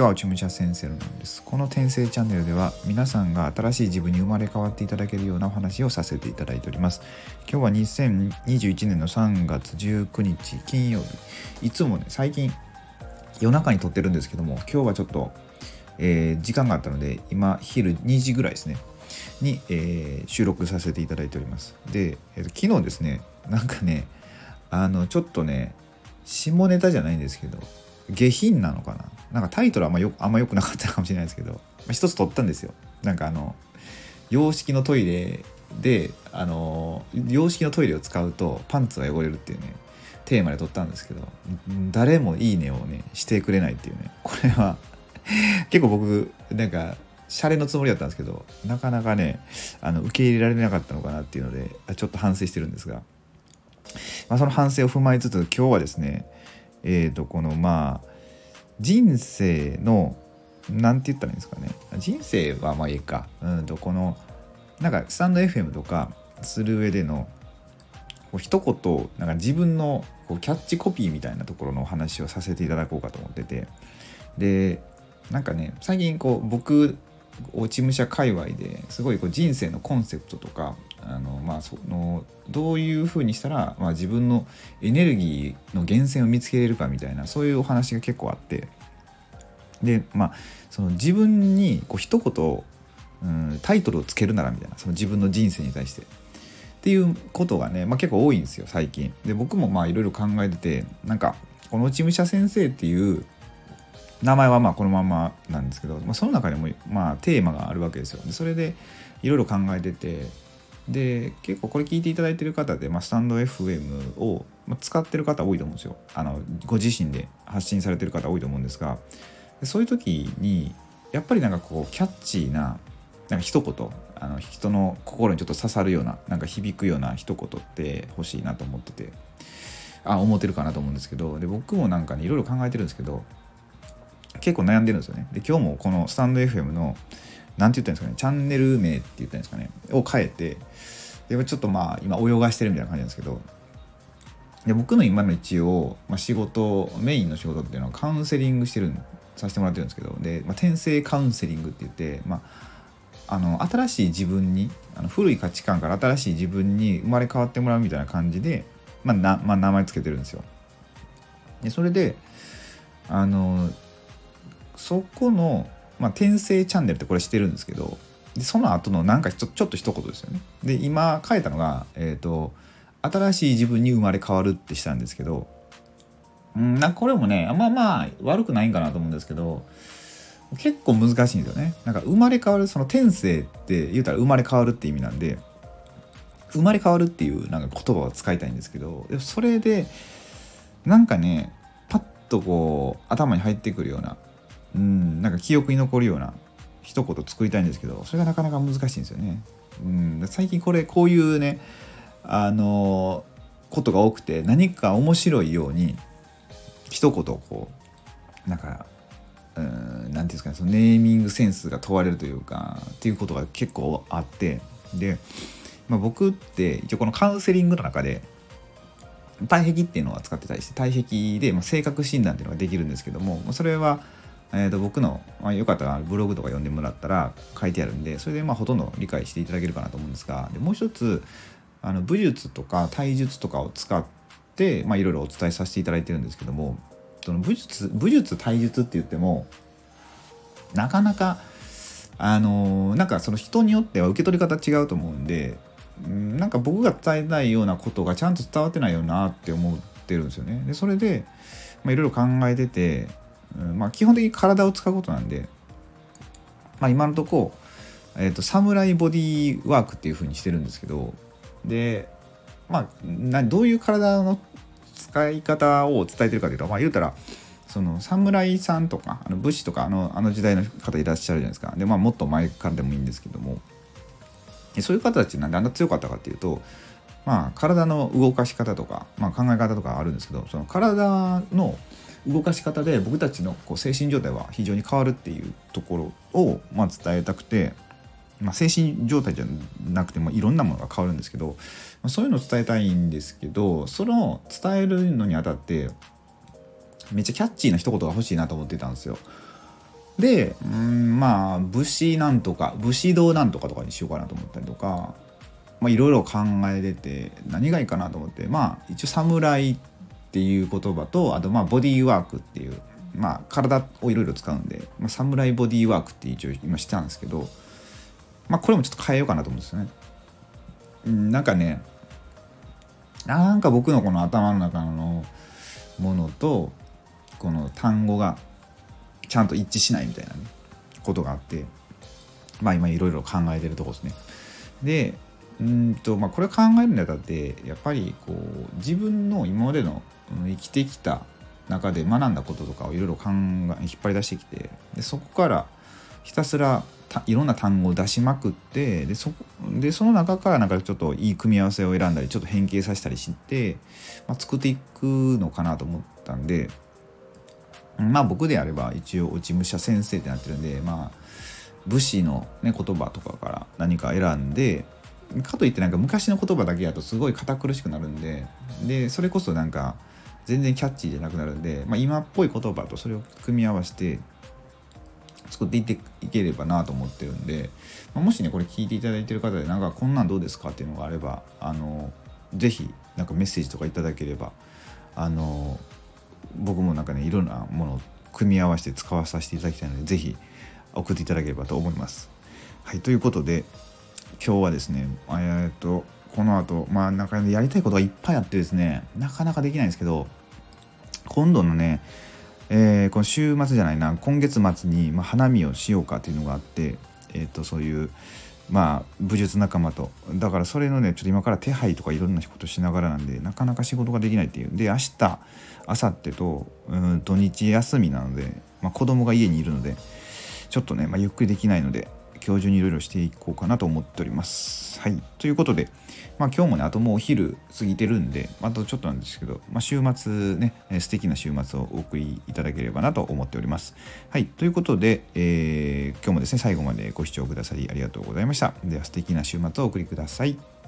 ちは、ちむちゃ先生のなんです。この転生チャンネルでは、皆さんが新しい自分に生まれ変わっていただけるようなお話をさせていただいております。今日は2021年の3月19日金曜日。いつもね、最近夜中に撮ってるんですけども、今日はちょっと、えー、時間があったので、今、昼2時ぐらいですね。に、えー、収録させていただいております。で、えー、昨日ですね、なんかね、あの、ちょっとね、下ネタじゃないんですけど、下品なのかな？なんかタイトルはあんまよあんま良くなかったかもしれないですけど、まあ、一つ取ったんですよ。なんかあの、洋式のトイレで、あの、洋式のトイレを使うとパンツが汚れるっていうね、テーマで撮ったんですけど、誰もいいねをね、してくれないっていうね、これは結構僕、なんか、シャレのつもりだったんですけど、なかなかね、あの受け入れられなかったのかなっていうので、ちょっと反省してるんですが、まあ、その反省を踏まえつつ、今日はですね、えっ、ー、と、このまあ、人生の何て言ったらいいんですかね。人生はまあいいか。うんとこのなんかスタンド FM とかする上でのこう一言なんか自分のこうキャッチコピーみたいなところのお話をさせていただこうかと思ってて。でなんかね最近こう僕落ち武者界隈ですごいこう人生のコンセプトとかあのまあそのどういうふうにしたら、まあ、自分のエネルギーの源泉を見つけれるかみたいなそういうお話が結構あって。でまあその自分にこう一言、うん、タイトルをつけるならみたいなその自分の人生に対して。っていうことがね、まあ、結構多いんですよ最近。で僕もまあいろいろ考えててなんかこの落ち武者先生っていう名前はまあこのままなんですけど、まあ、その中にもまあテーマがあるわけですよ。でそれでいろいろ考えててで結構これ聞いていただいてる方で、まあ、スタンド FM を使ってる方多いと思うんですよ。あのご自身で発信されてる方多いと思うんですがそういう時にやっぱりなんかこうキャッチーななんか一言あの人の心にちょっと刺さるようななんか響くような一言って欲しいなと思っててあ思ってるかなと思うんですけどで僕もなんかねいろいろ考えてるんですけど結構悩んでるんですよね。で今日もこのスタンド FM の何て言ったんですかねチャンネル名って言ったんですかねを変えてでちょっとまあ今泳がしてるみたいな感じなんですけどで僕の今の一応、まあ、仕事メインの仕事っていうのはカウンセリングしてるさせてもらってるんですけどで、まあ、転生カウンセリングって言って、まあ、あの新しい自分にあの古い価値観から新しい自分に生まれ変わってもらうみたいな感じで、まあなまあ、名前つけてるんですよ。でそれであのそこのまあ、転生チャンネルってこれしてるんですけどでその後のなんかちょちょっと一言ですよね。で今書いたのが、えっ、ー、と新しい自分に生まれ変わるってしたんですけどんなんかこれもねまあまあ悪くないんかなと思うんですけど結構難しいんですよね。なんか生まれ変わるその転生って言うたら生まれ変わるって意味なんで生まれ変わるっていうなんか言葉を使いたいんですけどそれでなんかねパッとこう頭に入ってくるようなうんなんか記憶に残るような一言作りたいんですけどそれがなかなか難しいんですよね。うん、最近これこういうねあのことが多くて何か面白いように一言こうなんか何て言うんですかねそのネーミングセンスが問われるというかっていうことが結構あってで、まあ、僕って一応このカウンセリングの中で体壁っていうのを使ってたりして体壁で、まあ、性格診断っていうのができるんですけどもそれはえー、と僕の、まあ、よかったらブログとか読んでもらったら書いてあるんでそれでまあほとんど理解していただけるかなと思うんですがでもう一つあの武術とか体術とかを使っていろいろお伝えさせていただいてるんですけどもその武術武術体術って言ってもなかなかあのなんかその人によっては受け取り方違うと思うんでなんか僕が伝えたいようなことがちゃんと伝わってないよなって思ってるんですよね。でそれでいろいろ考えててうんまあ、基本的に体を使うことなんで、まあ、今のとこ、えーと、サムライボディワークっていう風にしてるんですけどでまあなどういう体の使い方を伝えてるかというと、まあ、言うたらその侍さんとかあの武士とかあのあの時代の方いらっしゃるじゃないですか。で、まあ、もっと前からでもいいんですけども。そういう方たちなんであんな強かったかっていうとまあ体の動かし方とか、まあ、考え方とかあるんですけどその体の動かし方で僕たちのこう精神状態は非常に変わるっていうところをまあ伝えたくて、まあ、精神状態じゃなくてもいろんなものが変わるんですけど、まあ、そういうのを伝えたいんですけどその伝えるのにあたってめっちゃキャッチーな一言が欲しいなと思ってたんですよ。でうんまあ武士なんとか武士道なんとかとかにしようかなと思ったりとかいろいろ考えてて何がいいかなと思ってまあ一応侍っっていう言葉とあとまあボディーワークっていうまあ体をいろいろ使うんで、まあ、侍ボディーワークって一応今してたんですけどまあこれもちょっと変えようかなと思うんですよね。うんなんかねなんか僕のこの頭の中のものとこの単語がちゃんと一致しないみたいな、ね、ことがあってまあ今いろいろ考えてるとこですね。でうんとまあこれ考えるにあたってやっぱりこう自分の今までの生きてきた中で学んだこととかをいろいろ考え引っ張り出してきてでそこからひたすらいろんな単語を出しまくってでそでその中からなんかちょっといい組み合わせを選んだりちょっと変形させたりして、まあ、作っていくのかなと思ったんでまあ僕であれば一応落ち武者先生ってなってるんでまあ武士の、ね、言葉とかから何か選んでかといってなんか昔の言葉だけだとすごい堅苦しくなるんででそれこそなんか全然キャッチーじゃなくなるんで、まあ、今っぽい言葉とそれを組み合わせて作っていっていければなと思ってるんで、まあ、もしねこれ聞いていただいてる方でなんかこんなんどうですかっていうのがあればあのぜひなんかメッセージとかいただければあの僕もなんかねいろんなものを組み合わせて使わさせていただきたいのでぜひ送っていただければと思います。はいということで今日はですねえっとこの後まあなんかやりたいことがいっぱいあってですねなかなかできないんですけど今度のねえー、この週末じゃないな今月末に、まあ、花見をしようかっていうのがあって、えー、とそういうまあ武術仲間とだからそれのねちょっと今から手配とかいろんなことしながらなんでなかなか仕事ができないっていう。で明日明後日とうん土日休みなので、まあ、子供が家にいるのでちょっとね、まあ、ゆっくりできないので今日中にいろいろしていこうかなと思っております。はい。ということで、まあ今日もね、あともうお昼過ぎてるんで、あとちょっとなんですけど、まあ週末ね、素敵な週末をお送りいただければなと思っております。はい。ということで、えー、今日もですね、最後までご視聴くださりありがとうございました。では素敵な週末をお送りください。